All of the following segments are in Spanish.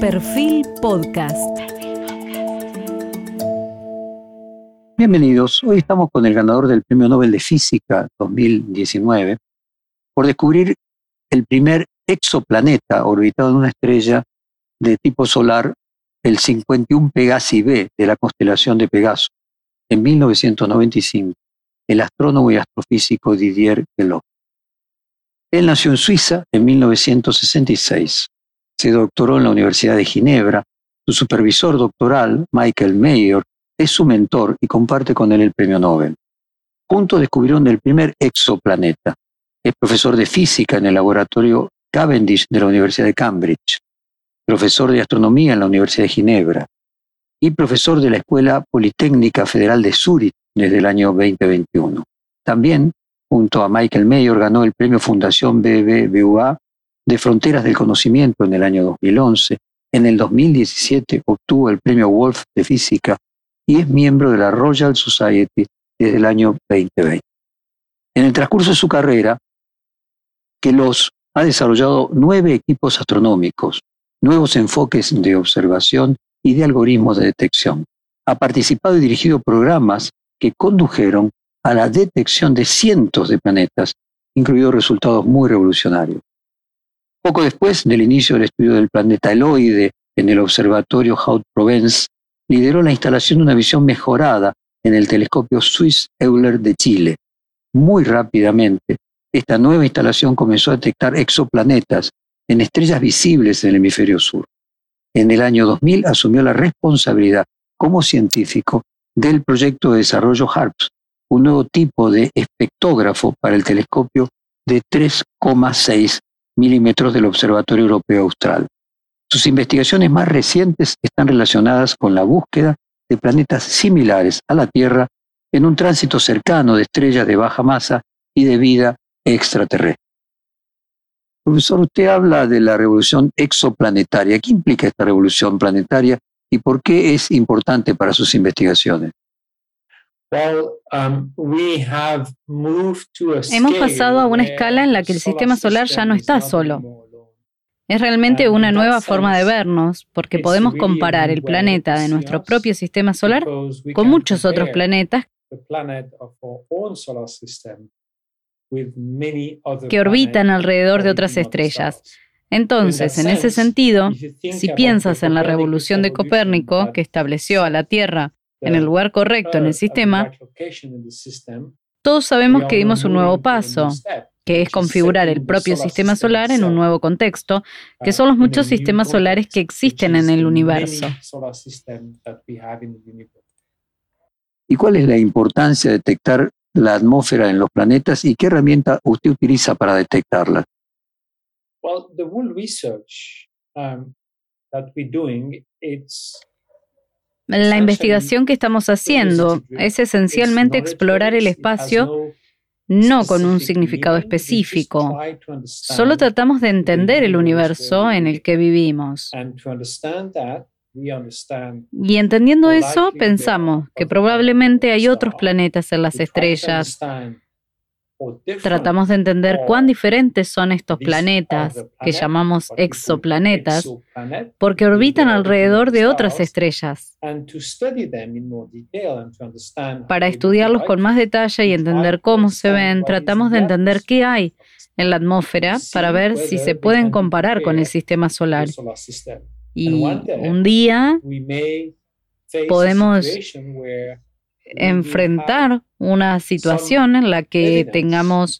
Perfil Podcast. Bienvenidos. Hoy estamos con el ganador del Premio Nobel de Física 2019 por descubrir el primer exoplaneta orbitado en una estrella de tipo solar, el 51 Pegasi b de la constelación de Pegaso, en 1995, el astrónomo y astrofísico Didier Queloz. Él nació en Suiza en 1966. Se doctoró en la Universidad de Ginebra. Su supervisor doctoral, Michael Mayer, es su mentor y comparte con él el premio Nobel. Juntos descubrieron el primer exoplaneta. Es profesor de física en el laboratorio Cavendish de la Universidad de Cambridge, profesor de astronomía en la Universidad de Ginebra y profesor de la Escuela Politécnica Federal de Zúrich desde el año 2021. También junto a Michael Mayer, ganó el premio Fundación BBVA de Fronteras del Conocimiento en el año 2011. En el 2017 obtuvo el premio Wolf de Física y es miembro de la Royal Society desde el año 2020. En el transcurso de su carrera, Queloz ha desarrollado nueve equipos astronómicos, nuevos enfoques de observación y de algoritmos de detección. Ha participado y dirigido programas que condujeron a la detección de cientos de planetas, incluidos resultados muy revolucionarios. Poco después del inicio del estudio del planeta Eloide en el observatorio Haute-Provence, lideró la instalación de una visión mejorada en el telescopio Swiss Euler de Chile. Muy rápidamente, esta nueva instalación comenzó a detectar exoplanetas en estrellas visibles en el hemisferio sur. En el año 2000 asumió la responsabilidad como científico del proyecto de desarrollo HARPS, un nuevo tipo de espectógrafo para el telescopio de 3,6 milímetros del Observatorio Europeo Austral. Sus investigaciones más recientes están relacionadas con la búsqueda de planetas similares a la Tierra en un tránsito cercano de estrellas de baja masa y de vida extraterrestre. Profesor, usted habla de la revolución exoplanetaria. ¿Qué implica esta revolución planetaria y por qué es importante para sus investigaciones? Um, Hemos pasado a una escala en la que el sistema solar ya no está solo. Es realmente una nueva forma de vernos, porque podemos comparar el planeta de nuestro propio sistema solar con muchos otros planetas que orbitan alrededor de otras estrellas. Entonces, en ese sentido, si piensas en la revolución de Copérnico, que estableció a la Tierra en el lugar correcto en el sistema, todos sabemos que dimos un nuevo paso, que es configurar el propio sistema solar en un nuevo contexto, que son los muchos sistemas solares que existen en el universo. ¿Y cuál es la importancia de detectar la atmósfera en los planetas y qué herramienta usted utiliza para detectarla? Well, the whole research um, that we're doing, it's la investigación que estamos haciendo es esencialmente explorar el espacio no con un significado específico. Solo tratamos de entender el universo en el que vivimos. Y entendiendo eso, pensamos que probablemente hay otros planetas en las estrellas Tratamos de entender cuán diferentes son estos planetas, que llamamos exoplanetas, porque orbitan alrededor de otras estrellas. Para estudiarlos con más detalle y entender cómo se ven, tratamos de entender qué hay en la atmósfera para ver si se pueden comparar con el sistema solar. Y un día podemos enfrentar una situación en la que tengamos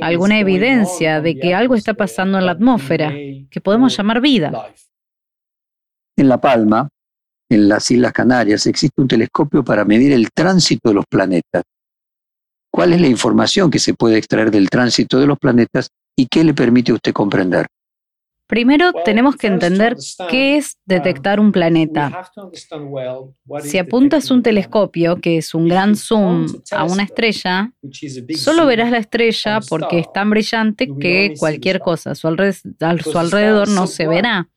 alguna evidencia de que algo está pasando en la atmósfera, que podemos llamar vida. En La Palma, en las Islas Canarias, existe un telescopio para medir el tránsito de los planetas. ¿Cuál es la información que se puede extraer del tránsito de los planetas y qué le permite a usted comprender? Primero tenemos que entender qué es detectar un planeta. Si apuntas un telescopio, que es un gran zoom, a una estrella, solo verás la estrella porque es tan brillante que cualquier cosa a su, alrededor no se verá.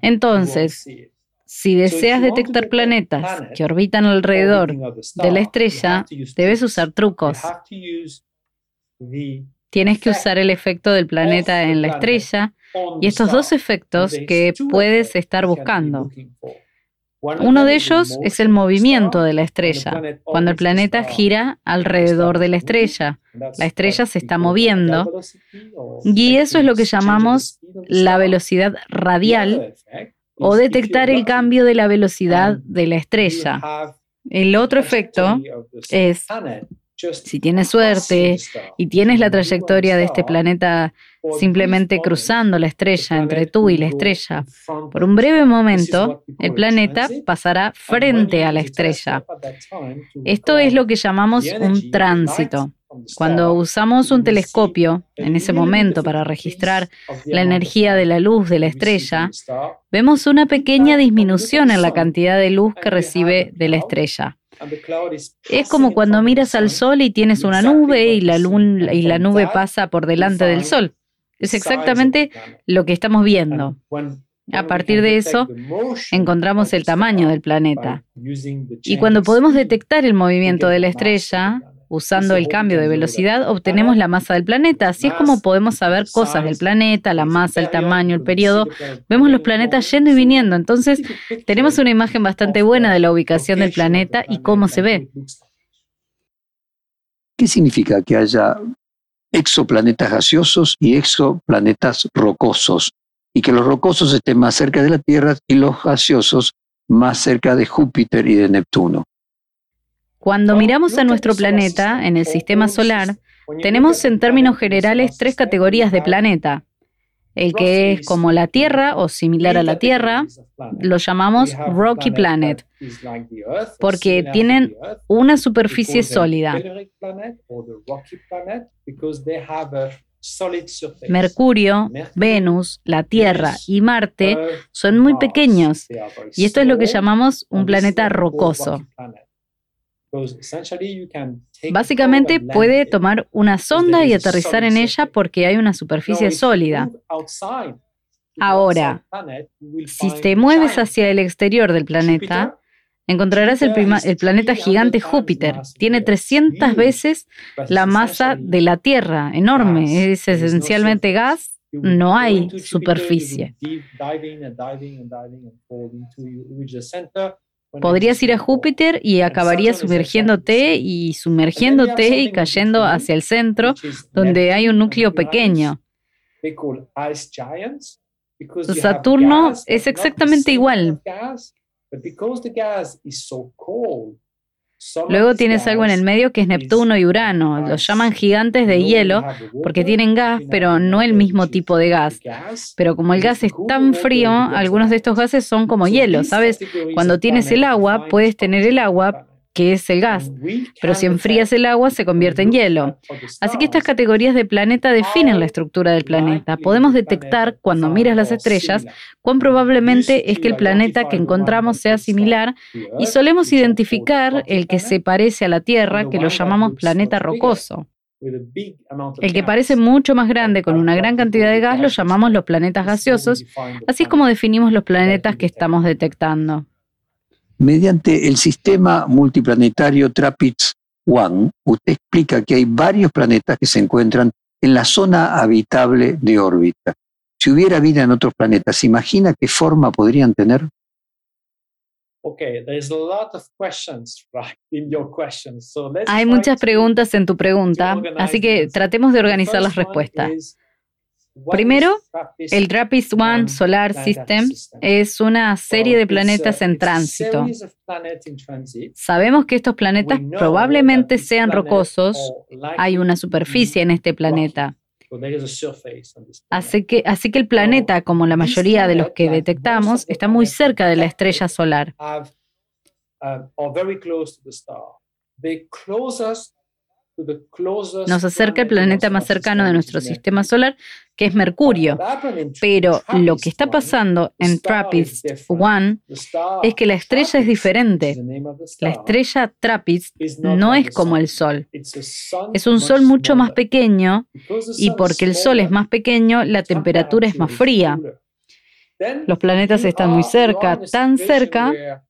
Entonces, si deseas detectar planetas que orbitan alrededor de la estrella, debes usar trucos. Tienes que usar el efecto del planeta en la estrella y estos dos efectos que puedes estar buscando. Uno de ellos es el movimiento de la estrella, cuando el planeta gira alrededor de la estrella. La estrella se está moviendo y eso es lo que llamamos la velocidad radial o detectar el cambio de la velocidad de la estrella. El otro efecto es si tienes suerte y tienes la trayectoria de este planeta simplemente cruzando la estrella entre tú y la estrella, por un breve momento el planeta pasará frente a la estrella. Esto es lo que llamamos un tránsito. Cuando usamos un telescopio en ese momento para registrar la energía de la luz de la estrella, vemos una pequeña disminución en la cantidad de luz que recibe de la estrella. Es como cuando miras al sol y tienes una nube y la, y la nube pasa por delante del sol. Es exactamente lo que estamos viendo. A partir de eso, encontramos el tamaño del planeta. Y cuando podemos detectar el movimiento de la estrella, Usando el cambio de velocidad obtenemos la masa del planeta. Así es como podemos saber cosas del planeta, la masa, el tamaño, el periodo. Vemos los planetas yendo y viniendo. Entonces tenemos una imagen bastante buena de la ubicación del planeta y cómo se ve. ¿Qué significa que haya exoplanetas gaseosos y exoplanetas rocosos? Y que los rocosos estén más cerca de la Tierra y los gaseosos más cerca de Júpiter y de Neptuno. Cuando miramos a nuestro planeta en el sistema solar, tenemos en términos generales tres categorías de planeta. El que es como la Tierra o similar a la Tierra, lo llamamos Rocky Planet, porque tienen una superficie sólida. Mercurio, Venus, la Tierra y Marte son muy pequeños y esto es lo que llamamos un planeta rocoso. Básicamente puede tomar una sonda y aterrizar en ella porque hay una superficie sólida. Ahora, si te mueves hacia el exterior del planeta, encontrarás el, planeta gigante Júpiter. Tiene 300 veces la masa de la Tierra, enorme. Es esencialmente gas, no hay superficie. Podrías ir a Júpiter y acabarías sumergiéndote y sumergiéndote y cayendo hacia el centro, donde hay un núcleo pequeño. Saturno es exactamente igual. Luego tienes algo en el medio que es Neptuno y Urano. Los llaman gigantes de hielo porque tienen gas, pero no el mismo tipo de gas. Pero como el gas es tan frío, algunos de estos gases son como hielo, ¿sabes? Cuando tienes el agua, puedes tener el agua, que es el gas. Pero si enfrías el agua, se convierte en hielo. Así que estas categorías de planeta definen la estructura del planeta. Podemos detectar, cuando miras las estrellas, cuán probablemente es que el planeta que encontramos sea similar y solemos identificar el que se parece a la Tierra, que lo llamamos planeta rocoso. El que parece mucho más grande con una gran cantidad de gas lo llamamos los planetas gaseosos, así es como definimos los planetas que estamos detectando. Mediante el sistema multiplanetario TRAPPIST-1, usted explica que hay varios planetas que se encuentran en la zona habitable de órbita. Si hubiera vida en otros planetas, ¿se imagina qué forma podrían tener? Hay muchas preguntas en tu pregunta, así que tratemos de organizar las respuestas. Primero, el TRAPPIST-1 Solar System es una serie de planetas en tránsito. Sabemos que estos planetas probablemente sean rocosos. Hay una superficie en este planeta. Así que, así que el planeta, como la mayoría de los que detectamos, está muy cerca de la estrella solar. Nos acerca el planeta más cercano de nuestro sistema solar, que es Mercurio. Pero lo que está pasando en TRAPPIST-1 es que la estrella es diferente. La estrella TRAPPIST no es como el Sol. Es un Sol mucho más pequeño y porque el Sol es más pequeño, la temperatura es más fría. Los planetas están muy cerca, tan cerca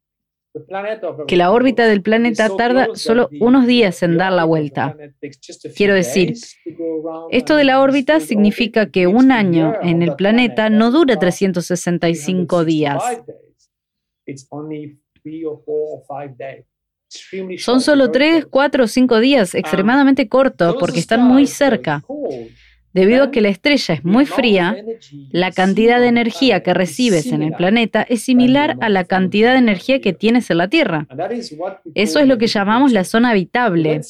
que la órbita del planeta tarda solo unos días en dar la vuelta. Quiero decir, esto de la órbita significa que un año en el planeta no dura 365 días. Son solo 3, 4 o 5 días, extremadamente cortos porque están muy cerca. Debido a que la estrella es muy fría, la cantidad de energía que recibes en el planeta es similar a la cantidad de energía que tienes en la Tierra. Eso es lo que llamamos la zona habitable.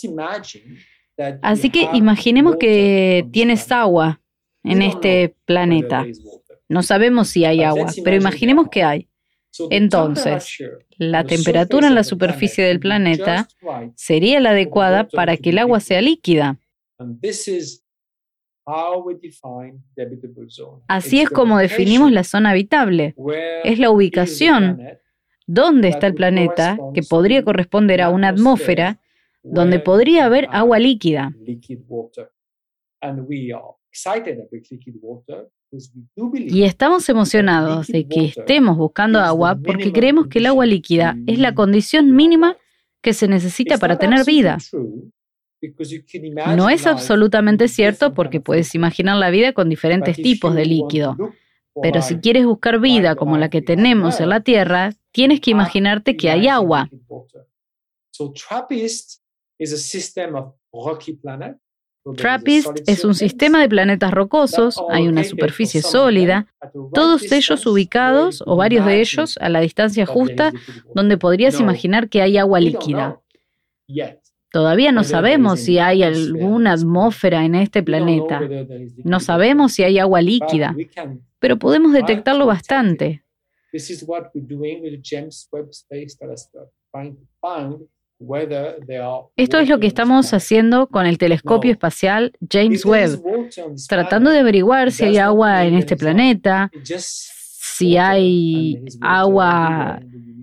Así que imaginemos que tienes agua en este planeta. No sabemos si hay agua, pero imaginemos que hay. Entonces, la temperatura en la superficie del planeta sería la adecuada para que el agua sea líquida. Así es como definimos la zona habitable. Es la ubicación donde está el planeta que podría corresponder a una atmósfera donde podría haber agua líquida. Y estamos emocionados de que estemos buscando agua porque creemos que el agua líquida es la condición mínima que se necesita para tener vida. No es absolutamente cierto porque puedes imaginar la vida con diferentes tipos de líquido. Pero si quieres buscar vida como la que tenemos en la Tierra, tienes que imaginarte que hay agua. TRAPPIST es un sistema de planetas rocosos, hay una superficie sólida, todos ellos ubicados o varios de ellos a la distancia justa donde podrías imaginar que hay agua líquida. Todavía no sabemos si hay alguna atmósfera en este planeta. No sabemos si hay agua líquida, pero podemos detectarlo bastante. Esto es lo que estamos haciendo con el telescopio espacial James Webb, tratando de averiguar si hay agua en este planeta, si hay agua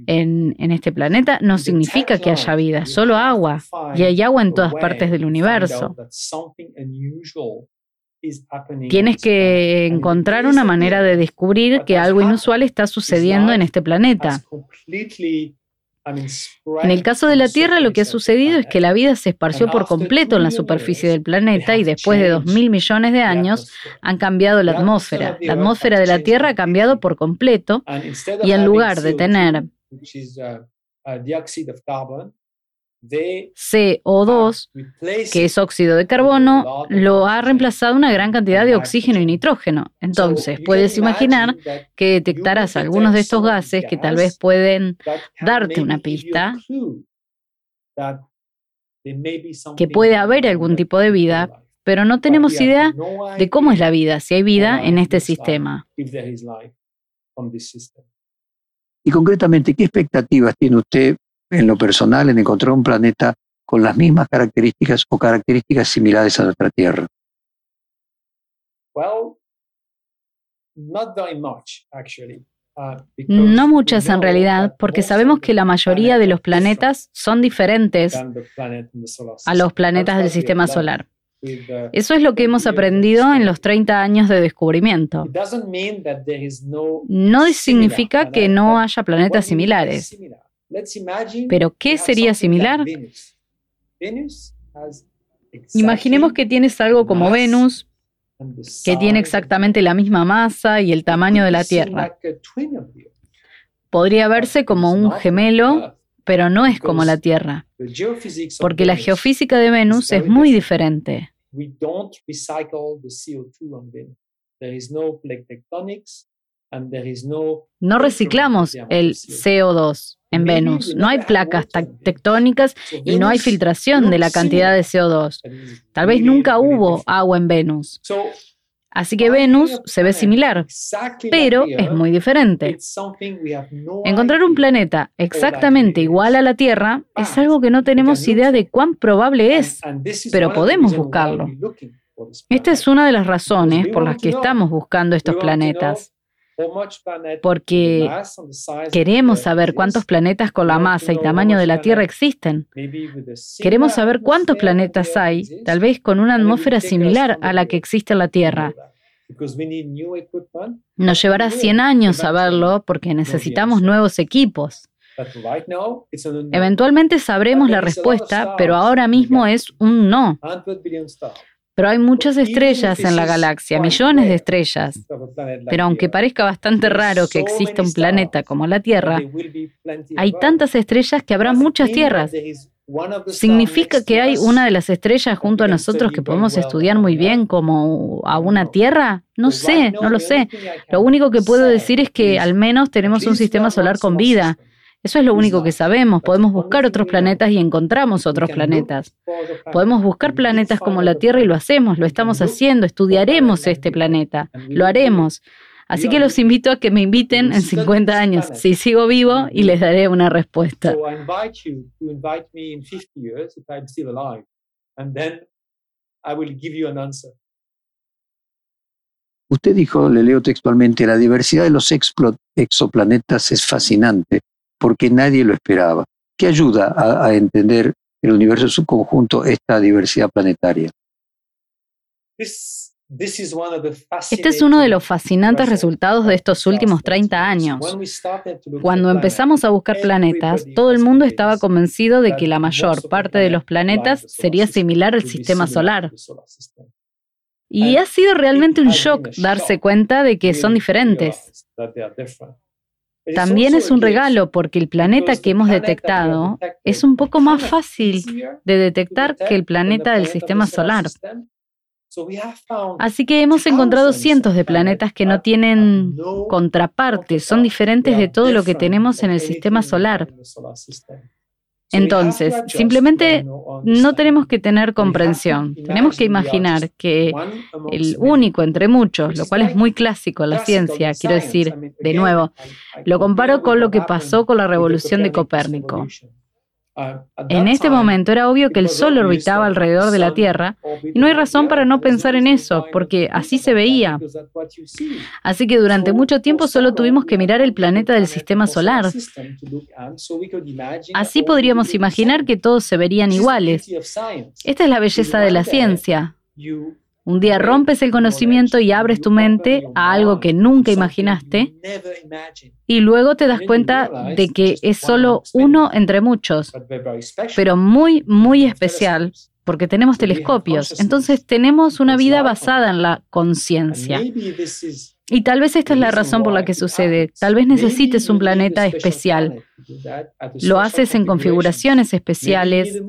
en, este planeta no significa que haya vida, solo agua. Y hay agua en todas partes del universo. Tienes que encontrar una manera de descubrir que algo inusual está sucediendo en este planeta. En el caso de la Tierra, lo que ha sucedido es que la vida se esparció por completo en la superficie del planeta y después de 2.000 millones de años han cambiado la atmósfera. La atmósfera de la Tierra ha cambiado por completo y en lugar de tener CO2, que es óxido de carbono, lo ha reemplazado una gran cantidad de oxígeno y nitrógeno. Entonces, puedes imaginar que detectarás algunos de estos gases que tal vez pueden darte una pista que puede haber algún tipo de vida, pero no tenemos idea de cómo es la vida, si hay vida en este sistema. Y concretamente, ¿qué expectativas tiene usted en lo personal en encontrar un planeta con las mismas características o características similares a nuestra Tierra? Uh, no muchas en realidad, porque sabemos que la mayoría de los planetas son diferentes a los planetas del sistema solar. Eso es lo que hemos aprendido en los 30 años de descubrimiento. No significa que no haya planetas similares. Pero, ¿qué sería similar? Imaginemos que tienes algo como Venus, que tiene exactamente la misma masa y el tamaño de la Tierra. Podría verse como un gemelo, pero no es como la Tierra, porque la geofísica de Venus es muy diferente. No reciclamos el CO2 en Venus. No hay placas tectónicas y no hay filtración de la cantidad de CO2. Tal vez nunca hubo agua en Venus. Así que Venus se ve similar, pero es muy diferente. Encontrar un planeta exactamente igual a la Tierra es algo que no tenemos idea de cuán probable es, pero podemos buscarlo. Esta es una de las razones por las que estamos buscando estos planetas porque queremos saber cuántos planetas con la masa y tamaño de la Tierra existen. Queremos saber cuántos planetas hay, tal vez con una atmósfera similar a la que existe en la Tierra. Nos llevará 100 años saberlo porque necesitamos nuevos equipos. Eventualmente sabremos la respuesta, pero ahora mismo es un no. Pero hay muchas estrellas en la galaxia, millones de estrellas. Pero aunque parezca bastante raro que exista un planeta como la Tierra, hay tantas estrellas que habrá muchas tierras. ¿Significa que hay una de las estrellas junto a nosotros que podemos estudiar muy bien como a una Tierra? No sé, no lo sé. Lo único que puedo decir es que al menos tenemos un sistema solar con vida. Eso es lo único que sabemos. Podemos buscar otros planetas y encontramos otros planetas. Podemos buscar planetas como la Tierra y lo hacemos, lo estamos haciendo, estudiaremos este planeta, lo haremos. Así que los invito a que me inviten en 50 años, si sigo vivo, y les daré una respuesta. Usted dijo, le leo textualmente, la diversidad de los exoplanetas es fascinante porque nadie lo esperaba. ¿Qué ayuda a, entender el universo en su conjunto esta diversidad planetaria? Este es uno de los fascinantes resultados de estos últimos 30 años. Cuando empezamos a buscar planetas, todo el mundo estaba convencido de que la mayor parte de los planetas sería similar al sistema solar. Y ha sido realmente un shock darse cuenta de que son diferentes. También es un regalo porque el planeta que hemos detectado es un poco más fácil de detectar que el planeta del sistema solar. Así que hemos encontrado cientos de planetas que no tienen contrapartes, son diferentes de todo lo que tenemos en el sistema solar. Entonces, simplemente no tenemos que tener comprensión, tenemos que imaginar que el único entre muchos, lo cual es muy clásico en la ciencia, quiero decir, de nuevo, lo comparo con lo que pasó con la revolución de Copérnico. En este momento era obvio que el Sol orbitaba alrededor de la Tierra y no hay razón para no pensar en eso, porque así se veía. Así que durante mucho tiempo solo tuvimos que mirar el planeta del sistema solar. Así podríamos imaginar que todos se verían iguales. Esta es la belleza de la ciencia. Un día rompes el conocimiento y abres tu mente a algo que nunca imaginaste y luego te das cuenta de que es solo uno entre muchos, pero muy, muy especial porque tenemos telescopios. Entonces tenemos una vida basada en la conciencia. Y tal vez esta es la razón por la que sucede. Tal vez necesites un planeta especial. Lo haces en configuraciones especiales.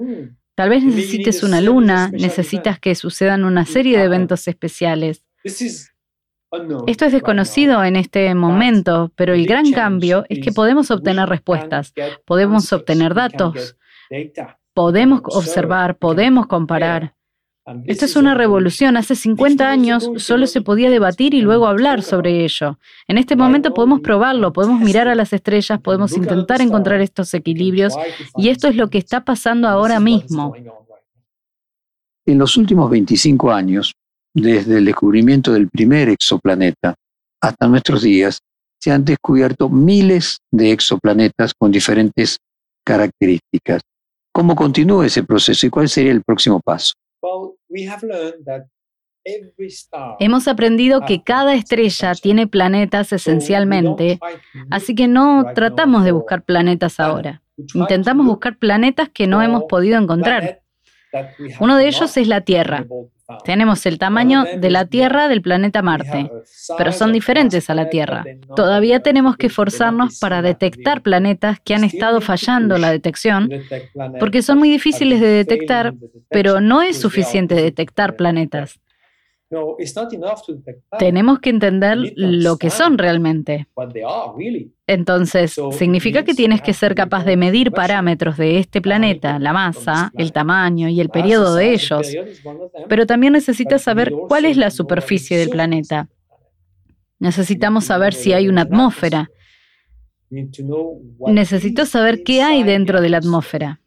Tal vez necesites una luna, necesitas que sucedan una serie de eventos especiales. Esto es desconocido en este momento, pero el gran cambio es que podemos obtener respuestas, podemos obtener datos, podemos observar, podemos comparar. Esto es una revolución. Hace 50 años solo se podía debatir y luego hablar sobre ello. En este momento podemos probarlo, podemos mirar a las estrellas, podemos intentar encontrar estos equilibrios y esto es lo que está pasando ahora mismo. En los últimos 25 años, desde el descubrimiento del primer exoplaneta hasta nuestros días, se han descubierto miles de exoplanetas con diferentes características. ¿Cómo continúa ese proceso y cuál sería el próximo paso? Hemos aprendido que cada estrella tiene planetas esencialmente, así que no tratamos de buscar planetas ahora. Intentamos buscar planetas que no hemos podido encontrar. Uno de ellos es la Tierra. Tenemos el tamaño de la Tierra del planeta Marte, pero son diferentes a la Tierra. Todavía tenemos que esforzarnos para detectar planetas que han estado fallando la detección, porque son muy difíciles de detectar, pero no es suficiente detectar planetas. Tenemos que entender lo que son realmente. Entonces, significa que tienes que ser capaz de medir parámetros de este planeta, la masa, el tamaño y el periodo de ellos. Pero también necesitas saber cuál es la superficie del planeta. Necesitamos saber si hay una atmósfera. Necesito saber qué hay dentro de la atmósfera.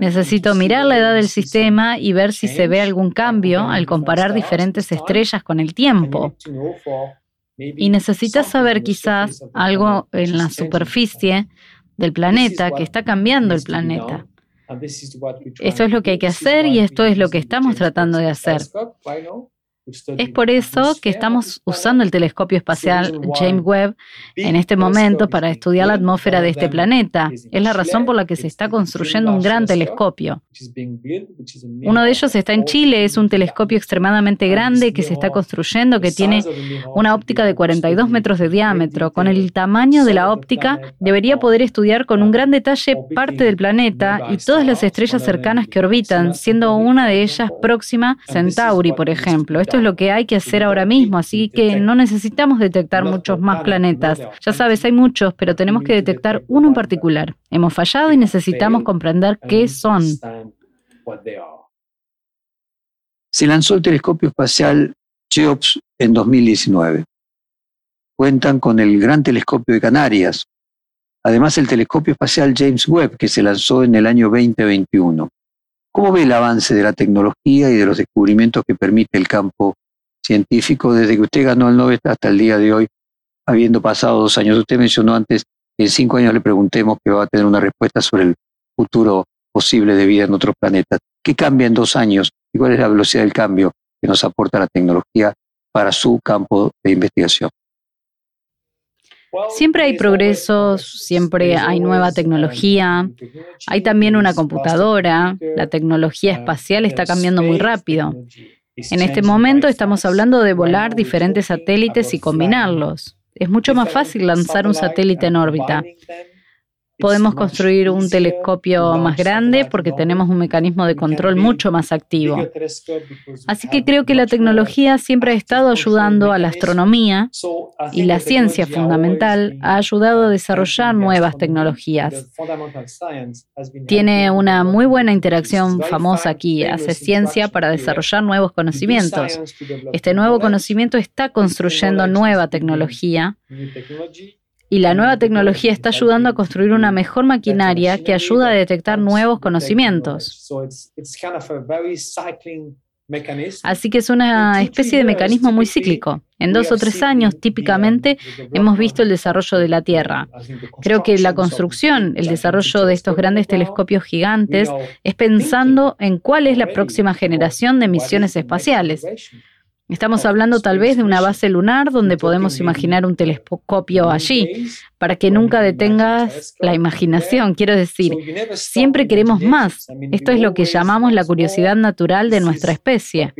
Necesito mirar la edad del sistema y ver si se ve algún cambio al comparar diferentes estrellas con el tiempo. Y necesitas saber quizás algo en la superficie del planeta que está cambiando el planeta. Esto es lo que hay que hacer y esto es lo que estamos tratando de hacer. Es por eso que estamos usando el telescopio espacial James Webb en este momento para estudiar la atmósfera de este planeta. Es la razón por la que se está construyendo un gran telescopio. Uno de ellos está en Chile, es un telescopio extremadamente grande que se está construyendo, que tiene una óptica de 42 metros de diámetro. Con el tamaño de la óptica, debería poder estudiar con un gran detalle parte del planeta y todas las estrellas cercanas que orbitan, siendo una de ellas próxima Centauri, por ejemplo. Esto es lo que hay que hacer ahora mismo, así que no necesitamos detectar muchos más planetas. Ya sabes, hay muchos, pero tenemos que detectar uno en particular. Hemos fallado y necesitamos comprender qué son. Se lanzó el telescopio espacial Cheops en 2019. Cuentan con el Gran Telescopio de Canarias, además el telescopio espacial James Webb, que se lanzó en el año 2021. ¿Cómo ve el avance de la tecnología y de los descubrimientos que permite el campo científico desde que usted ganó el Nobel hasta el día de hoy, habiendo pasado dos años? Usted mencionó antes que en cinco años le preguntemos que va a tener una respuesta sobre el futuro posible de vida en otros planetas. ¿Qué cambia en dos años y cuál es la velocidad del cambio que nos aporta la tecnología para su campo de investigación? Siempre hay progresos, siempre hay nueva tecnología, hay también una computadora, la tecnología espacial está cambiando muy rápido. En este momento estamos hablando de volar diferentes satélites y combinarlos. Es mucho más fácil lanzar un satélite en órbita podemos construir un telescopio más grande porque tenemos un mecanismo de control mucho más activo. Así que creo que la tecnología siempre ha estado ayudando a la astronomía y la ciencia fundamental ha ayudado a desarrollar nuevas tecnologías. Tiene una muy buena interacción famosa aquí, hace ciencia para desarrollar nuevos conocimientos. Este nuevo conocimiento está construyendo nueva tecnología y la nueva tecnología está ayudando a construir una mejor maquinaria que ayuda a detectar nuevos conocimientos. Así que es una especie de mecanismo muy cíclico. En dos o tres años, típicamente, hemos visto el desarrollo de la Tierra. Creo que la construcción, el desarrollo de estos grandes telescopios gigantes, es pensando en cuál es la próxima generación de misiones espaciales. Estamos hablando tal vez de una base lunar donde podemos imaginar un telescopio allí, para que nunca detengas la imaginación. Quiero decir, siempre queremos más. Esto es lo que llamamos la curiosidad natural de nuestra especie.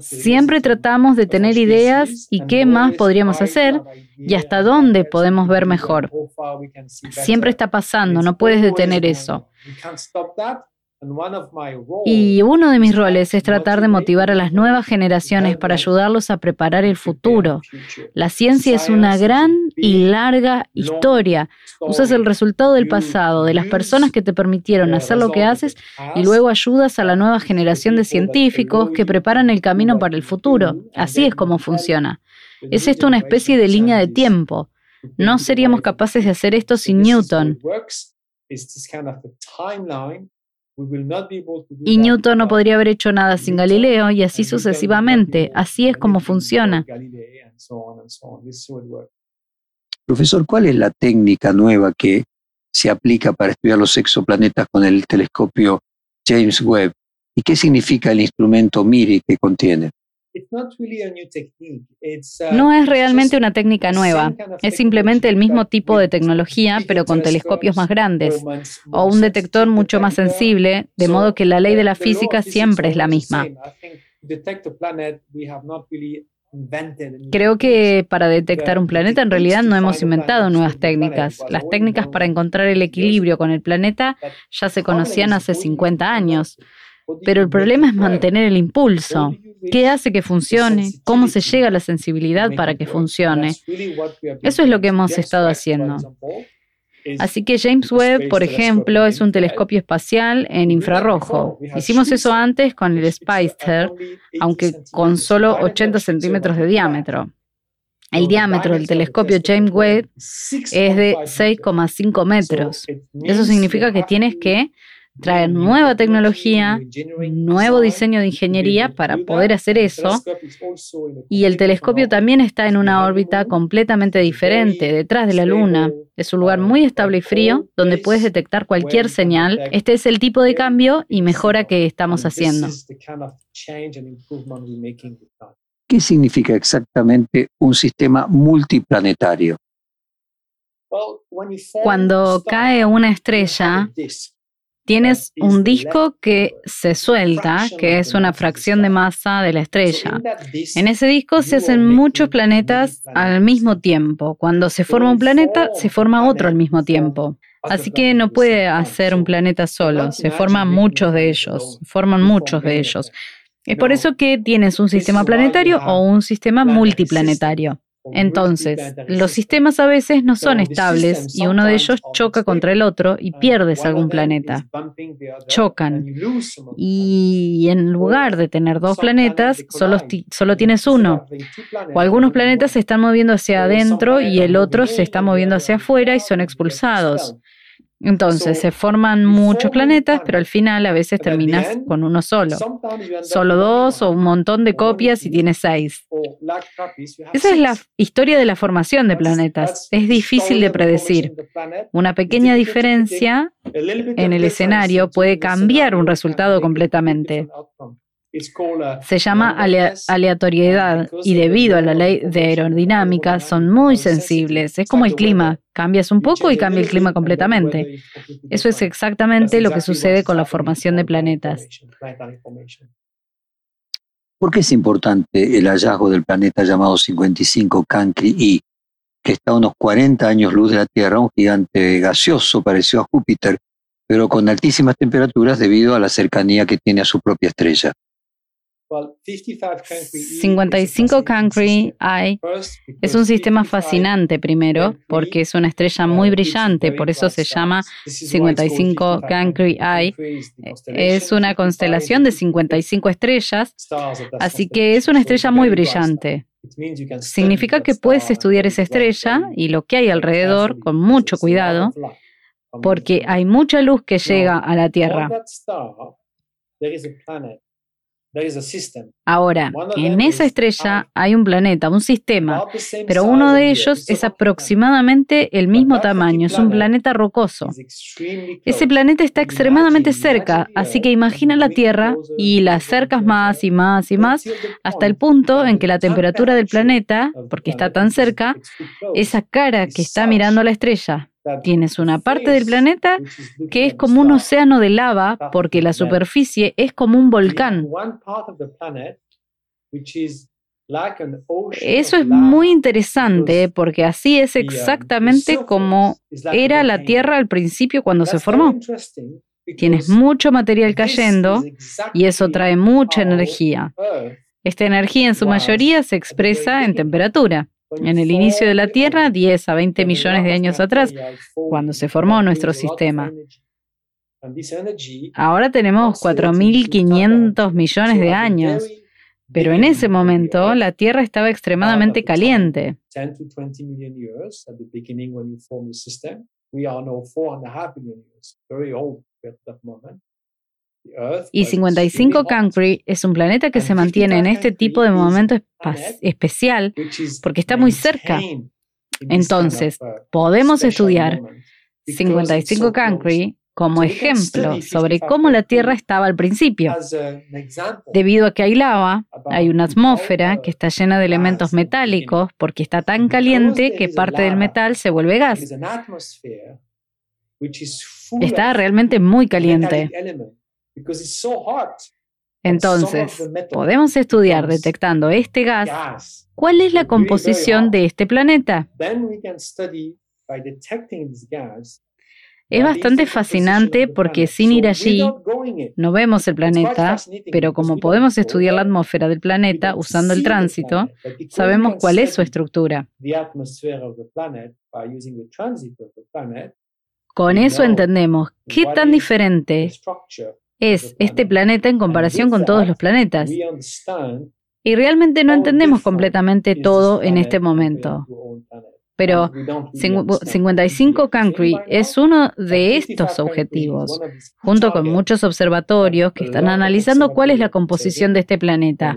Siempre tratamos de tener ideas y qué más podríamos hacer y hasta dónde podemos ver mejor. Siempre está pasando, no puedes detener eso. Y uno de mis roles es tratar de motivar a las nuevas generaciones para ayudarlos a preparar el futuro. La ciencia es una gran y larga historia. Usas el resultado del pasado, de las personas que te permitieron hacer lo que haces, y luego ayudas a la nueva generación de científicos que preparan el camino para el futuro. Así es como funciona. Es esto una especie de línea de tiempo. No seríamos capaces de hacer esto sin Newton. Y Newton no podría haber hecho nada sin Galileo y así sucesivamente. Así es como funciona. Profesor, ¿cuál es la técnica nueva que se aplica para estudiar los exoplanetas con el telescopio James Webb? ¿Y qué significa el instrumento MIRI que contiene? Uh, no es realmente una técnica nueva, es simplemente el mismo tipo de tecnología, pero con telescopios más grandes, o un detector mucho más sensible, de modo que la ley de la física siempre es la misma. Creo que para detectar un planeta en realidad no hemos inventado nuevas técnicas. Las técnicas para encontrar el equilibrio con el planeta ya se conocían hace 50 años. Pero el problema es mantener el impulso. ¿Qué hace que funcione? ¿Cómo se llega a la sensibilidad para que funcione? Eso es lo que hemos estado haciendo. Así que James Webb, por ejemplo, es un telescopio espacial en infrarrojo. Hicimos eso antes con el Spicer, aunque con solo 80 centímetros de diámetro. El diámetro del telescopio James Webb es de 6,5 metros. Eso significa que tienes que traer nueva tecnología, nuevo diseño de ingeniería para poder hacer eso. Y el telescopio también está en una órbita completamente diferente, detrás de la Luna. Es un lugar muy estable y frío donde puedes detectar cualquier señal. Este es el tipo de cambio y mejora que estamos haciendo. ¿Qué significa exactamente un sistema multiplanetario? Cuando cae una estrella, tienes un disco que se suelta, que es una fracción de masa de la estrella. En ese disco se hacen muchos planetas al mismo tiempo. Cuando se forma un planeta, se forma otro al mismo tiempo. Así que no puede hacer un planeta solo, se forman muchos de ellos, forman muchos de ellos. Es por eso que tienes un sistema planetario o un sistema multiplanetario. Entonces, los sistemas a veces no son estables y uno de ellos choca contra el otro y pierdes algún planeta. Chocan. Y en lugar de tener dos planetas, solo, solo tienes uno. O algunos planetas se están moviendo hacia adentro y el otro se está moviendo hacia afuera y son expulsados. Entonces se forman muchos planetas, pero al final a veces terminas con uno solo. Solo dos o un montón de copias y tienes seis. Esa es la historia de la formación de planetas. Es difícil de predecir. Una pequeña diferencia en el escenario puede cambiar un resultado completamente. Se llama aleatoriedad y debido a la ley de aerodinámica son muy sensibles. Es como el clima, cambias un poco y cambia el clima completamente. Eso es exactamente lo que sucede con la formación de planetas. ¿Por qué es importante el hallazgo del planeta llamado 55 Cancri I, que está a unos 40 años luz de la Tierra, un gigante gaseoso parecido a Júpiter, pero con altísimas temperaturas debido a la cercanía que tiene a su propia estrella? 55 Cancri I es un sistema fascinante primero porque es una estrella muy brillante, por eso se llama 55 Cancri I. Es una constelación de 55 estrellas, así que es una estrella muy brillante. Significa que puedes estudiar esa estrella y lo que hay alrededor con mucho cuidado porque hay mucha luz que llega a la Tierra. Ahora, en esa estrella hay un planeta, un sistema, pero uno de ellos es aproximadamente el mismo tamaño, es un planeta rocoso. Ese planeta está extremadamente cerca, así que imagina la Tierra y la acercas más y más y más hasta el punto en que la temperatura del planeta, porque está tan cerca, esa cara que está mirando a la estrella, Tienes una parte del planeta que es como un océano de lava porque la superficie es como un volcán. Eso es muy interesante porque así es exactamente como era la Tierra al principio cuando se formó. Tienes mucho material cayendo y eso trae mucha energía. Esta energía en su mayoría se expresa en temperatura. En el inicio de la Tierra, 10 a 20 millones de años atrás, cuando se formó nuestro sistema. Ahora tenemos 4.500 millones de años, pero en ese momento la Tierra estaba extremadamente caliente. Y 55 Cancri es un planeta que se mantiene en este tipo de momento especial porque está muy cerca. Entonces, podemos estudiar 55 Cancri como ejemplo sobre cómo la Tierra estaba al principio. Debido a que hay lava, hay una atmósfera que está llena de elementos metálicos porque está tan caliente que parte del metal se vuelve gas. Está realmente muy caliente. Entonces, podemos estudiar detectando este gas. cuál es la composición de este planeta. Es bastante fascinante porque sin ir allí no vemos el planeta, pero como podemos estudiar la atmósfera del planeta usando el tránsito, sabemos cuál es su estructura. Con eso entendemos qué tan diferente es este planeta en comparación con todos los planetas. Y realmente no entendemos completamente todo en este momento. Pero 55 Cancri es uno de estos objetivos, junto con muchos observatorios que están analizando cuál es la composición de este planeta.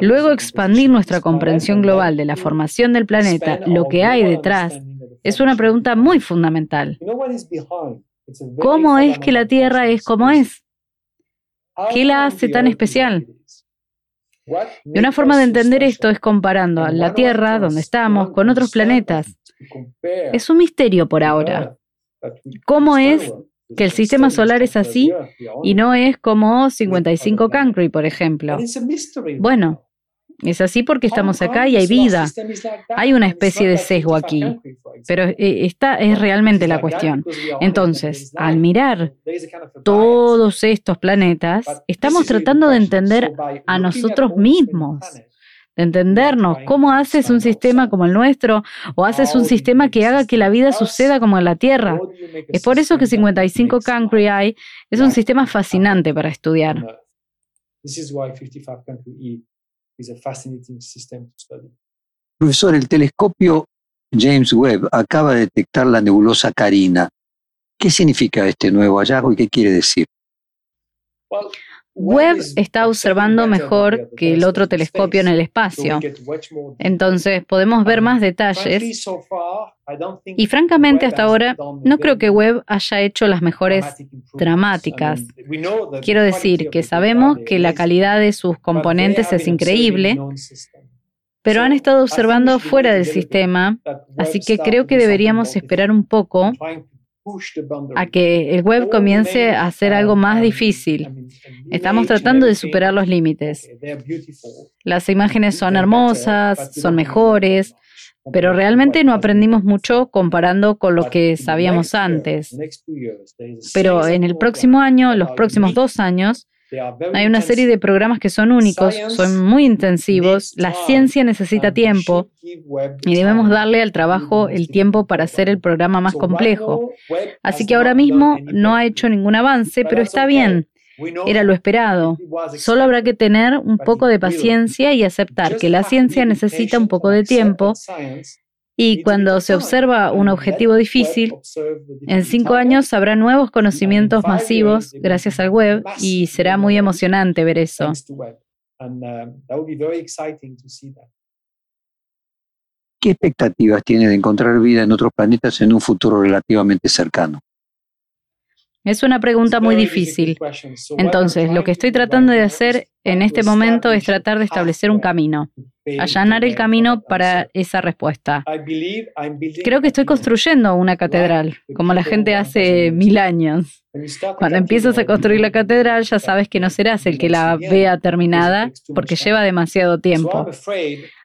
Luego expandir nuestra comprensión global de la formación del planeta, lo que hay detrás, es una pregunta muy fundamental. ¿Cómo es que la Tierra es como es? ¿Qué la hace tan especial? Y una forma de entender esto es comparando a la Tierra, donde estamos, con otros planetas. Es un misterio por ahora. ¿Cómo es que el sistema solar es así y no es como 55 Cancri, por ejemplo? Bueno, es así porque estamos acá y hay vida. Hay una especie de sesgo aquí, pero eh, esta es realmente la cuestión. Entonces, al mirar todos estos planetas, estamos tratando de entender a nosotros mismos, de entendernos cómo haces un sistema como el nuestro o haces un sistema que haga que la vida suceda como en la Tierra. Es por eso que 55 Cancri es un sistema fascinante para estudiar. Profesor, el telescopio James Webb acaba de detectar la nebulosa Carina. ¿Qué significa este nuevo hallazgo y qué quiere decir? Webb está observando mejor que el otro telescopio en el espacio. Entonces podemos ver más detalles. Y francamente hasta ahora no creo que Webb haya hecho las mejores dramáticas. Quiero decir que sabemos que la calidad de sus componentes es increíble, pero han estado observando fuera del sistema, así que creo que deberíamos esperar un poco a que el web comience a hacer algo más difícil. Estamos tratando de superar los límites. Las imágenes son hermosas, son mejores, pero realmente no aprendimos mucho comparando con lo que sabíamos antes. Pero en el próximo año, los próximos dos años, hay una serie de programas que son únicos, son muy intensivos, la ciencia necesita tiempo y debemos darle al trabajo el tiempo para hacer el programa más complejo. Así que ahora mismo no ha hecho ningún avance, pero está bien. Era lo esperado. Solo habrá que tener un poco de paciencia y aceptar que la ciencia necesita un poco de tiempo y cuando se observa un objetivo difícil, en cinco años habrá nuevos conocimientos masivos gracias al web y será muy emocionante ver eso. ¿Qué expectativas tiene de encontrar vida en otros planetas en un futuro relativamente cercano? Es una pregunta muy difícil. Entonces, lo que estoy tratando de hacer en este momento es tratar de establecer un camino, allanar el camino para esa respuesta. Creo que estoy construyendo una catedral, como la gente hace mil años. Cuando empiezas a construir la catedral ya sabes que no serás el que la vea terminada porque lleva demasiado tiempo.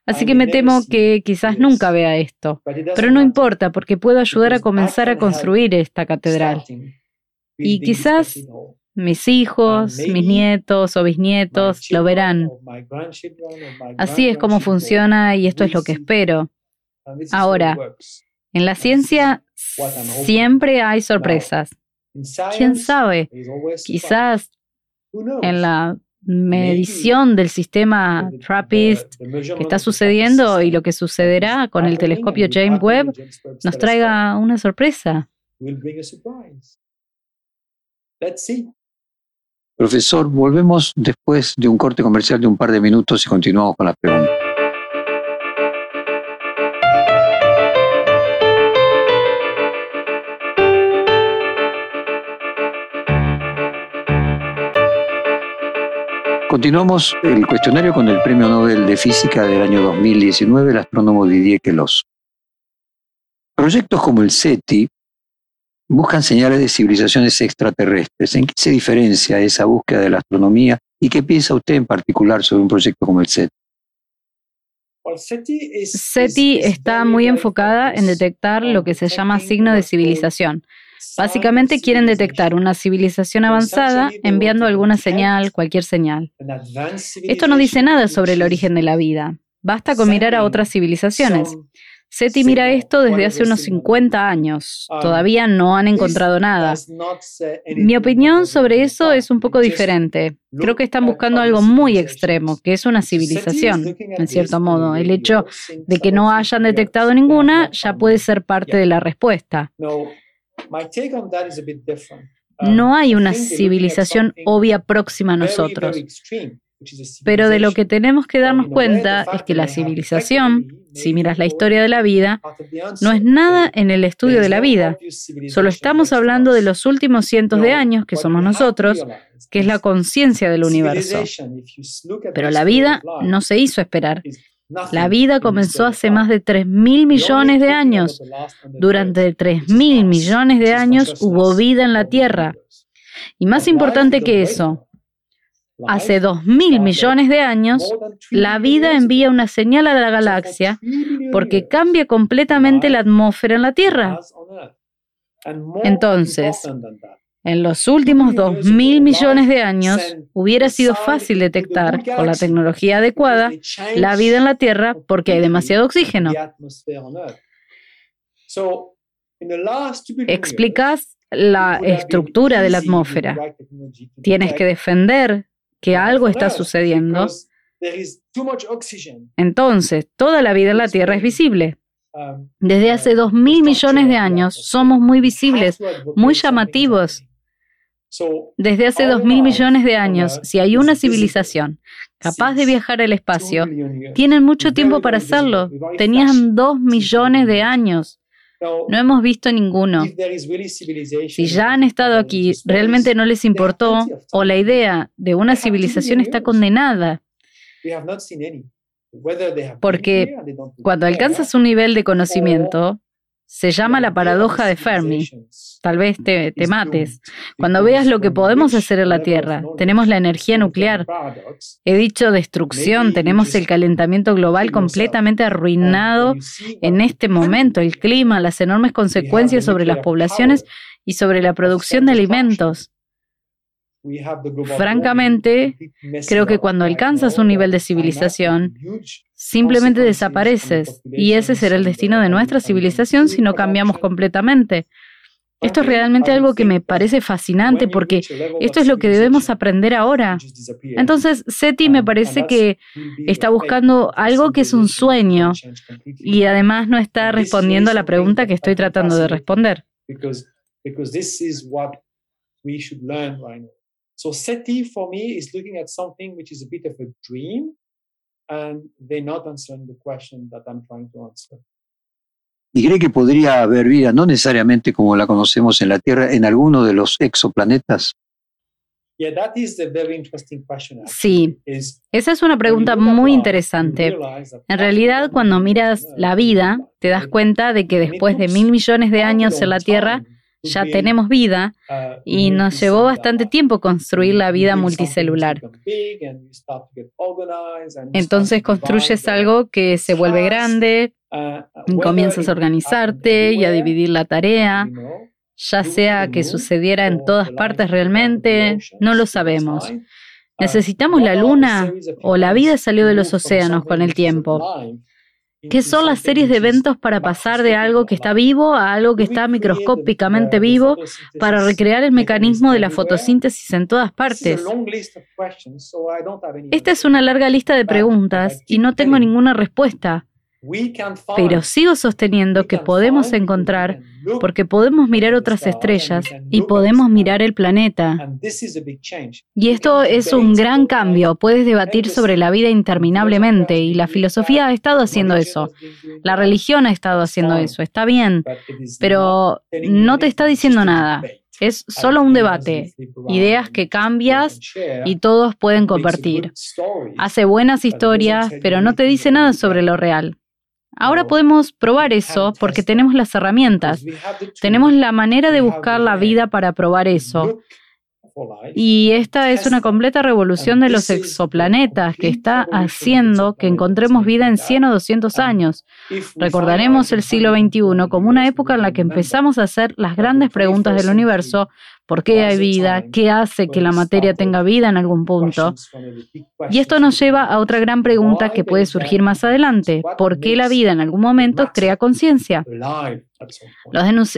Así que me temo que quizás nunca vea esto, pero no importa porque puedo ayudar a comenzar a construir esta catedral. Y quizás mis hijos, mis nietos o bisnietos lo verán. Así es como funciona y esto es lo que espero. Ahora, en la ciencia siempre hay sorpresas. ¿Quién sabe? Quizás en la medición del sistema TRAPPIST que está sucediendo y lo que sucederá con el telescopio James Webb nos traiga una sorpresa. Profesor, volvemos después de un corte comercial de un par de minutos y continuamos con la pregunta. Continuamos el cuestionario con el Premio Nobel de Física del año 2019, el astrónomo Didier Queloz. Proyectos como el SETI buscan señales de civilizaciones extraterrestres. ¿En qué se diferencia esa búsqueda de la astronomía y qué piensa usted en particular sobre un proyecto como el SETI? SETI está muy enfocada en detectar lo que se llama signo de civilización. Básicamente quieren detectar una civilización avanzada enviando alguna señal, cualquier señal. Esto no dice nada sobre el origen de la vida. Basta con mirar a otras civilizaciones. SETI mira esto desde hace unos 50 años. Um, Todavía no han encontrado nada. Mi opinión sobre eso es un poco diferente. Creo que están buscando algo muy extremo, que es una civilización, en cierto modo. El hecho de que no hayan detectado ninguna ya puede ser parte de la respuesta. No hay una civilización obvia próxima a nosotros. Pero de lo que tenemos que darnos cuenta es que la civilización, si miras la historia de la vida, no es nada en el estudio de la vida. Solo estamos hablando de los últimos cientos de años que somos nosotros, que es la conciencia del universo. Pero la vida no se hizo esperar. La vida comenzó hace más de 3.000 millones de años. Durante 3.000 millones de años hubo vida en la Tierra. Y más importante que eso, Hace 2.000 millones de años, la vida envía una señal a la galaxia porque cambia completamente la atmósfera en la Tierra. Entonces, en los últimos 2.000 millones de años, hubiera sido fácil detectar, con la tecnología adecuada, la vida en la Tierra porque hay demasiado oxígeno. Explicas la estructura de la atmósfera. Tienes que defender que algo está sucediendo, entonces toda la vida en la Tierra es visible. Desde hace dos mil millones de años somos muy visibles, muy llamativos. Desde hace dos mil millones de años, si hay una civilización capaz de viajar al espacio, tienen mucho tiempo para hacerlo. Tenían dos millones de años. No hemos visto ninguno. Si ya han estado aquí, realmente no les importó o la idea de una civilización está condenada. Porque cuando alcanzas un nivel de conocimiento, se llama la paradoja de Fermi. Tal vez te, mates. Cuando veas lo que podemos hacer en la Tierra, tenemos la energía nuclear. He dicho destrucción, tenemos el calentamiento global completamente arruinado en este momento, el clima, las enormes consecuencias sobre las poblaciones y sobre la producción de alimentos. Francamente, creo que cuando alcanzas un nivel de civilización, simplemente desapareces y ese será el destino de nuestra civilización si no cambiamos completamente. Esto es realmente algo que me parece fascinante porque esto es lo que debemos aprender ahora. Entonces, SETI me parece que está buscando algo que es un sueño y además no está respondiendo a la pregunta que estoy tratando de responder. So SETI for me is looking at something which is a bit of a dream and they're not answering the question that I'm trying to answer. ¿Y cree que podría haber vida, no necesariamente como la conocemos en la Tierra, en alguno de los exoplanetas? Sí, esa es una pregunta muy interesante. En realidad, cuando miras la vida, te das cuenta de que después de mil millones de años en la Tierra, ya tenemos vida uh, y nos llevó bastante tiempo construir la vida multicelular. Entonces construyes algo que se vuelve grande, uh, comienzas a organizarte y a dividir la tarea, ya sea que sucediera en todas partes realmente, no lo sabemos. Uh, ¿Necesitamos la luna o la vida salió de los océanos con el tiempo? ¿Qué son las series de eventos para pasar de algo que está vivo a algo que está microscópicamente vivo para recrear el mecanismo de la fotosíntesis en todas partes? Esta es una larga lista de preguntas y no tengo ninguna respuesta. Pero sigo sosteniendo que podemos encontrar porque podemos mirar otras estrellas y podemos mirar el planeta. Y esto es un gran cambio. Puedes debatir sobre la vida interminablemente y la filosofía ha estado haciendo eso. La religión ha estado haciendo eso. Está bien, pero no te está diciendo nada. Es solo un debate, ideas que cambias y todos pueden compartir. Hace buenas historias, pero no te dice nada sobre lo real. Ahora podemos probar eso porque tenemos las herramientas, tenemos la manera de buscar la vida para probar eso. Y esta es una completa revolución de los exoplanetas que está haciendo que encontremos vida en 100 o 200 años. Recordaremos el siglo XXI como una época en la que empezamos a hacer las grandes preguntas del universo por qué hay vida, qué hace que la materia tenga vida en algún punto. Y esto nos lleva a otra gran pregunta que puede surgir más adelante. ¿Por qué la vida en algún momento crea conciencia?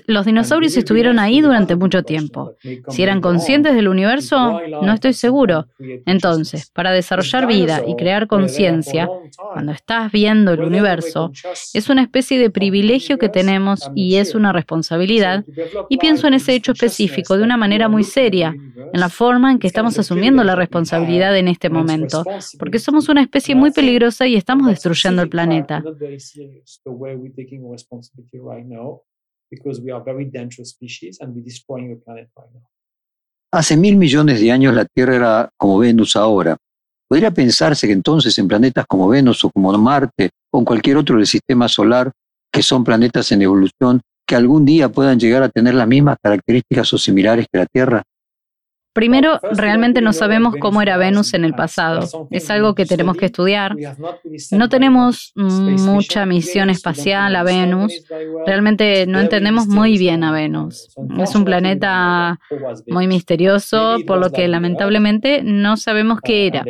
Los, dinosaurios estuvieron ahí durante mucho tiempo. Si eran conscientes del universo, no estoy seguro. Entonces, para desarrollar vida y crear conciencia, cuando estás viendo el universo, es una especie de privilegio que tenemos y es una responsabilidad. Y pienso en ese hecho específico de una manera muy seria, en la forma en que estamos asumiendo la responsabilidad en este momento, porque somos una especie muy peligrosa y estamos destruyendo el planeta. Hace mil millones de años la Tierra era como Venus ahora. Podría pensarse que entonces en planetas como Venus o como Marte o en cualquier otro del sistema solar, que son planetas en evolución, que algún día puedan llegar a tener las mismas características o similares que la Tierra. Primero, realmente no sabemos cómo era Venus en el pasado. Es algo que tenemos que estudiar. No tenemos mucha misión espacial a Venus. Realmente no entendemos muy bien a Venus. Es un planeta muy misterioso, por lo que lamentablemente no sabemos qué era.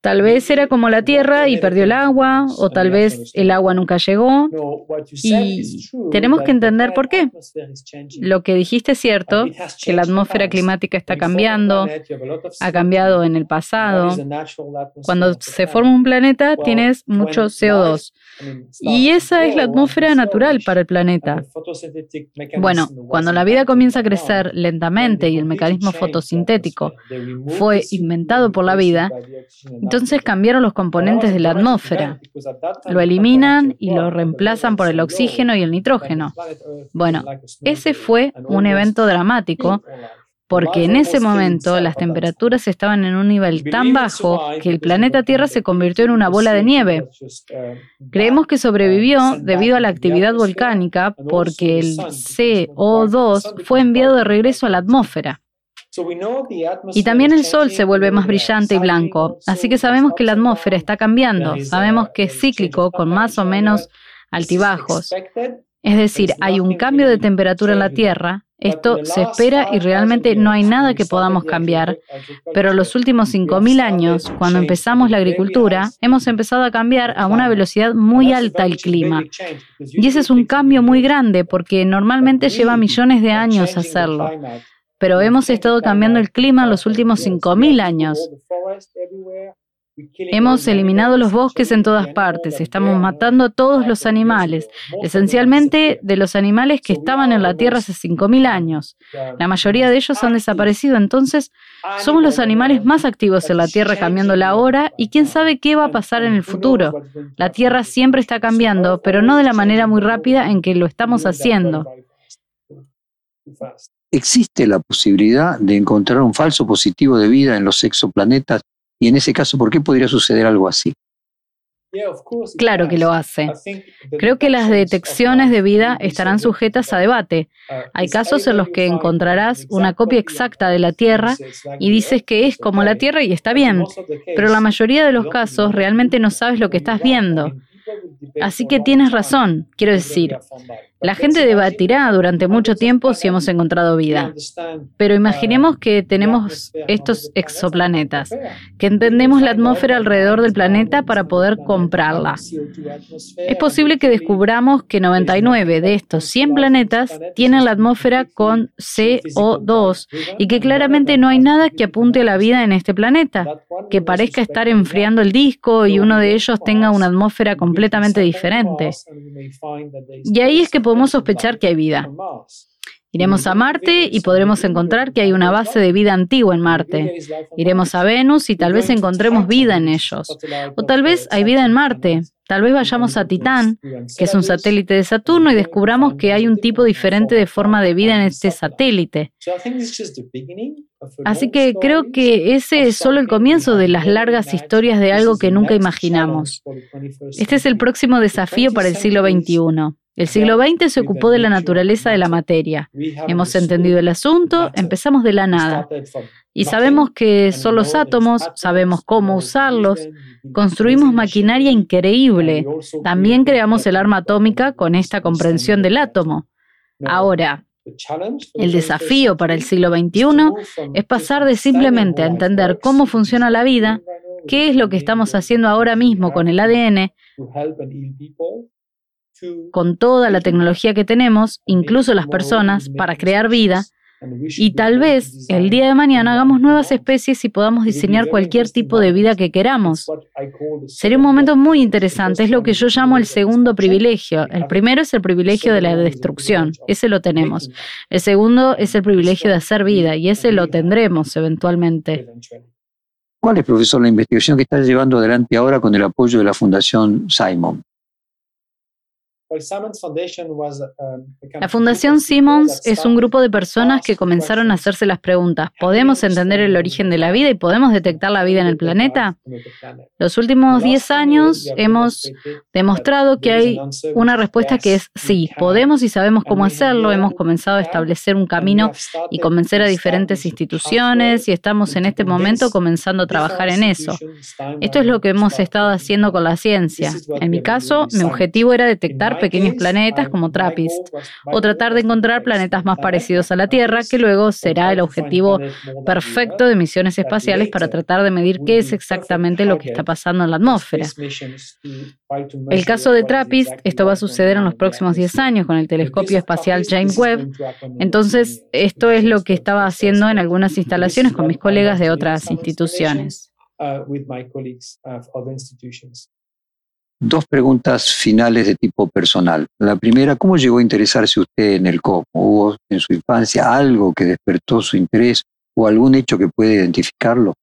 Tal vez era como la Tierra y perdió el agua, o tal vez el agua nunca llegó. Y tenemos que entender por qué. Lo que dijiste es cierto, que la atmósfera climática está cambiando, ha cambiado en el pasado. Cuando se forma un planeta tienes mucho CO2. Y esa es la atmósfera natural para el planeta. Bueno, cuando la vida comienza a crecer lentamente y el mecanismo fotosintético fue inventado por la vida, entonces cambiaron los componentes de la atmósfera. Lo eliminan y lo reemplazan por el oxígeno y el nitrógeno. Bueno, ese fue un evento dramático porque en ese momento las temperaturas estaban en un nivel tan bajo que el planeta Tierra se convirtió en una bola de nieve. Creemos que sobrevivió debido a la actividad volcánica porque el CO2 fue enviado de regreso a la atmósfera. Y también el Sol se vuelve más brillante y blanco, así que sabemos que la atmósfera está cambiando, sabemos que es cíclico con más o menos altibajos. Es decir, hay un cambio de temperatura en la Tierra, esto se espera y realmente no hay nada que podamos cambiar. Pero los últimos 5.000 años, cuando empezamos la agricultura, hemos empezado a cambiar a una velocidad muy alta el clima. Y ese es un cambio muy grande porque normalmente lleva millones de años hacerlo pero hemos estado cambiando el clima en los últimos 5.000 años. Hemos eliminado los bosques en todas partes, estamos matando a todos los animales, esencialmente de los animales que estaban en la Tierra hace 5.000 años. La mayoría de ellos han desaparecido, entonces somos los animales más activos en la Tierra cambiando la hora y quién sabe qué va a pasar en el futuro. La Tierra siempre está cambiando, pero no de la manera muy rápida en que lo estamos haciendo existe la posibilidad de encontrar un falso positivo de vida en los exoplanetas y en ese caso, ¿por qué podría suceder algo así? Claro que lo hace. Creo que las detecciones de vida estarán sujetas a debate. Hay casos en los que encontrarás una copia exacta de la Tierra y dices que es como la Tierra y está bien, pero la mayoría de los casos realmente no sabes lo que estás viendo. Así que tienes razón, quiero decir, la gente debatirá durante mucho tiempo si hemos encontrado vida. Pero imaginemos que tenemos estos exoplanetas, que entendemos la atmósfera alrededor del planeta para poder comprarla. Es posible que descubramos que 99 de estos 100 planetas tienen la atmósfera con CO2 y que claramente no hay nada que apunte a la vida en este planeta, que parezca estar enfriando el disco y uno de ellos tenga una atmósfera completamente diferente. Y ahí es que podemos sospechar que hay vida. Iremos a Marte y podremos encontrar que hay una base de vida antigua en Marte. Iremos a Venus y tal vez encontremos vida en ellos. O tal vez hay vida en Marte. Tal vez vayamos a Titán, que es un satélite de Saturno, y descubramos que hay un tipo diferente de forma de vida en este satélite. Así que creo que ese es solo el comienzo de las largas historias de algo que nunca imaginamos. Este es el próximo desafío para el siglo XXI. El siglo XX se ocupó de la naturaleza de la materia. Hemos entendido el asunto, empezamos de la nada. Y sabemos que son los átomos, sabemos cómo usarlos, construimos maquinaria increíble. También creamos el arma atómica con esta comprensión del átomo. Ahora, El desafío para el siglo XXI es pasar de simplemente a entender cómo funciona la vida, qué es lo que estamos haciendo ahora mismo con el ADN, con toda la tecnología que tenemos, incluso las personas, para crear vida, y tal vez el día de mañana hagamos nuevas especies y podamos diseñar cualquier tipo de vida que queramos. Sería un momento muy interesante, es lo que yo llamo el segundo privilegio. El primero es el privilegio de la destrucción, ese lo tenemos. El segundo es el privilegio de hacer vida y ese lo tendremos eventualmente. ¿Cuál es, profesor, la investigación que está llevando adelante ahora con el apoyo de la Fundación Simon? Um, la Fundación Simmons es un grupo de personas que comenzaron a hacerse las preguntas, ¿podemos entender el origen de la vida y podemos detectar la vida en el planeta? Los últimos 10 años hemos demostrado que hay una respuesta que es sí, podemos y sabemos cómo hacerlo, hemos comenzado a establecer un camino y convencer a diferentes instituciones y estamos en este momento comenzando a trabajar en eso. Esto es lo que hemos estado haciendo con la ciencia. En mi caso, mi objetivo era detectar pequeños planetas como TRAPPIST, o tratar de encontrar planetas más parecidos a la Tierra, que luego será el objetivo perfecto de misiones espaciales para tratar de medir qué es exactamente lo que está pasando en la atmósfera. El caso de TRAPPIST, esto va a suceder en los próximos 10 años con el telescopio espacial James Webb. Entonces, esto es lo que estaba haciendo en algunas instalaciones con mis colegas de otras instituciones dos preguntas finales de tipo personal. La primera, ¿cómo llegó a interesarse usted en el cosmos? ¿Hubo en su infancia algo que despertó su interés o algún hecho que puede identificarlo?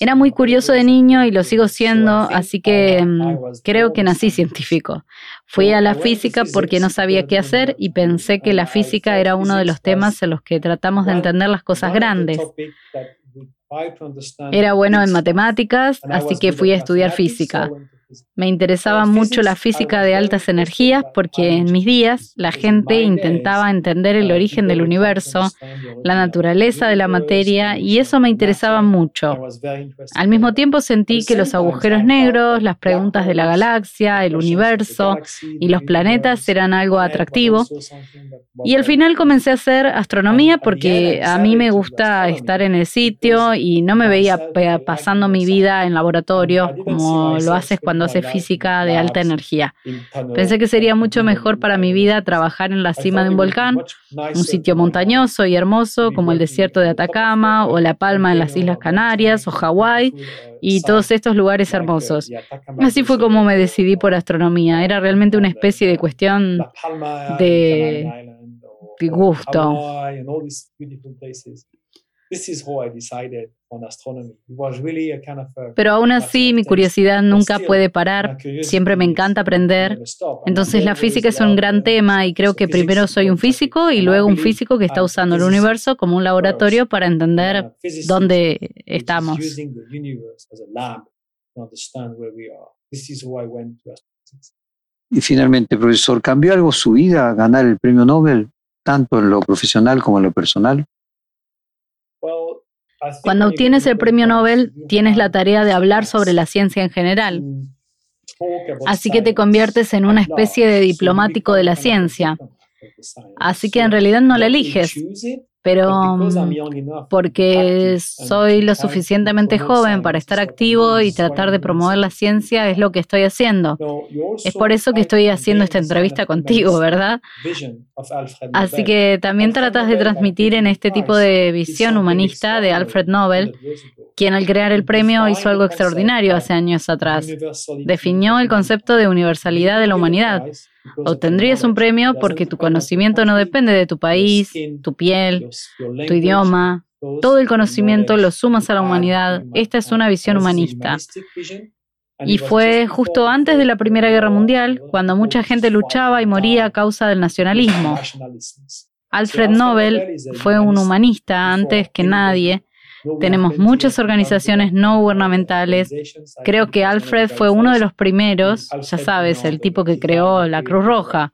Era muy curioso de niño y lo sigo siendo, así que mm, creo que nací científico. Fui a la física porque no sabía qué hacer y pensé que la física era uno de los temas en los que tratamos de entender las cosas grandes. Era bueno en matemáticas, así que fui a estudiar física. Me interesaba mucho la física de altas energías porque en mis días la gente intentaba entender el origen del universo, la naturaleza de la materia y eso me interesaba mucho. Al mismo tiempo sentí que los agujeros negros, las preguntas de la galaxia, el universo y los planetas eran algo atractivo. Y al final comencé a hacer astronomía porque a mí me gusta estar en el sitio y no me veía pasando mi vida en laboratorio como lo haces cuando hace física de alta energía. Pensé que sería mucho mejor para mi vida trabajar en la cima de un volcán, un sitio montañoso y hermoso como el desierto de Atacama o La Palma en las Islas Canarias o Hawái y todos estos lugares hermosos. Así fue como me decidí por astronomía. Era realmente una especie de cuestión de, de gusto. Pero aún así mi curiosidad nunca puede parar, siempre me encanta aprender. Entonces la física es un gran tema y creo que primero soy un físico y luego un físico que está usando el universo como un laboratorio para entender dónde estamos. Y finalmente, profesor, ¿cambió algo su vida ganar el premio Nobel, tanto en lo profesional como en lo personal? Cuando obtienes el premio Nobel, tienes la tarea de hablar sobre la ciencia en general. Así que te conviertes en una especie de diplomático de la ciencia. Así que en realidad no la eliges, pero mm, porque soy lo suficientemente joven para estar activo y tratar de promover la ciencia es lo que estoy haciendo. Es por eso que estoy haciendo esta entrevista contigo, ¿verdad? Así que también tratas de transmitir en este tipo de visión humanista de Alfred Nobel, quien al crear el premio hizo algo extraordinario hace años atrás. Definió el concepto de universalidad de la humanidad Obtendrías un premio porque tu conocimiento no depende de tu país, tu piel, tu idioma. Todo el conocimiento lo sumas a la humanidad. Esta es una visión humanista. Y fue justo antes de la Primera Guerra Mundial, cuando mucha gente luchaba y moría a causa del nacionalismo. Alfred Nobel fue un humanista antes que nadie tenemos muchas organizaciones no gubernamentales. Creo que Alfred fue uno de los primeros, ya sabes, el tipo que creó la Cruz Roja.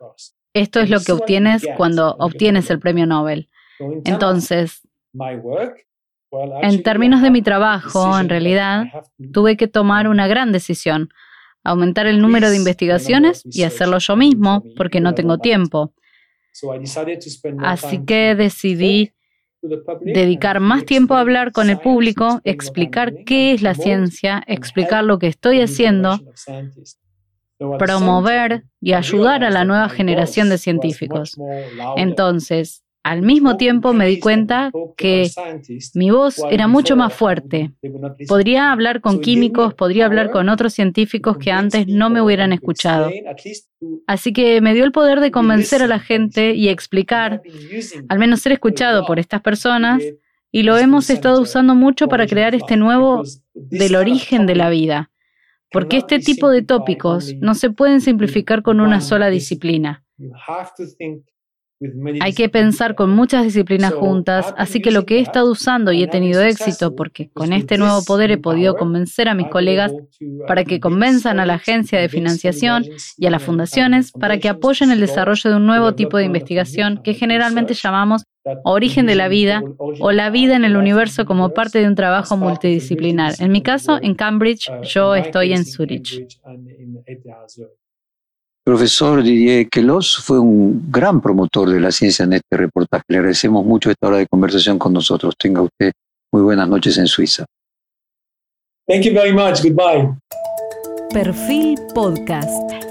Esto es lo que obtienes cuando obtienes el premio Nobel. Entonces, en términos de mi trabajo, en realidad, tuve que tomar una gran decisión. aumentar el número de investigaciones y hacerlo yo mismo, porque no tengo tiempo. Así que decidí dedicar más tiempo a hablar con el público, explicar qué es la ciencia, explicar lo que estoy haciendo, promover y ayudar a la nueva generación de científicos. Entonces, al mismo tiempo me di cuenta que mi voz era mucho más fuerte. Podría hablar con químicos, podría hablar con otros científicos que antes no me hubieran escuchado. Así que me dio el poder de convencer a la gente y explicar, al menos ser escuchado por estas personas, y lo hemos estado usando mucho para crear este nuevo del origen de la vida. Porque este tipo de tópicos no se pueden simplificar con una sola disciplina. Hay que pensar con muchas disciplinas juntas, así que lo que he estado usando y he tenido éxito porque con este nuevo poder he podido convencer a mis colegas para que convenzan a la agencia de financiación y a las fundaciones para que apoyen el desarrollo de un nuevo tipo de investigación que generalmente llamamos origen de la vida o la vida en el universo como parte de un trabajo multidisciplinar. En mi caso, en Cambridge, yo estoy en Zurich. Profesor Didier Queloz fue un gran promotor de la ciencia en este reportaje. Le agradecemos mucho esta hora de conversación con nosotros. Tenga usted muy buenas noches en Suiza. Thank you very much. Goodbye. Perfil Podcast.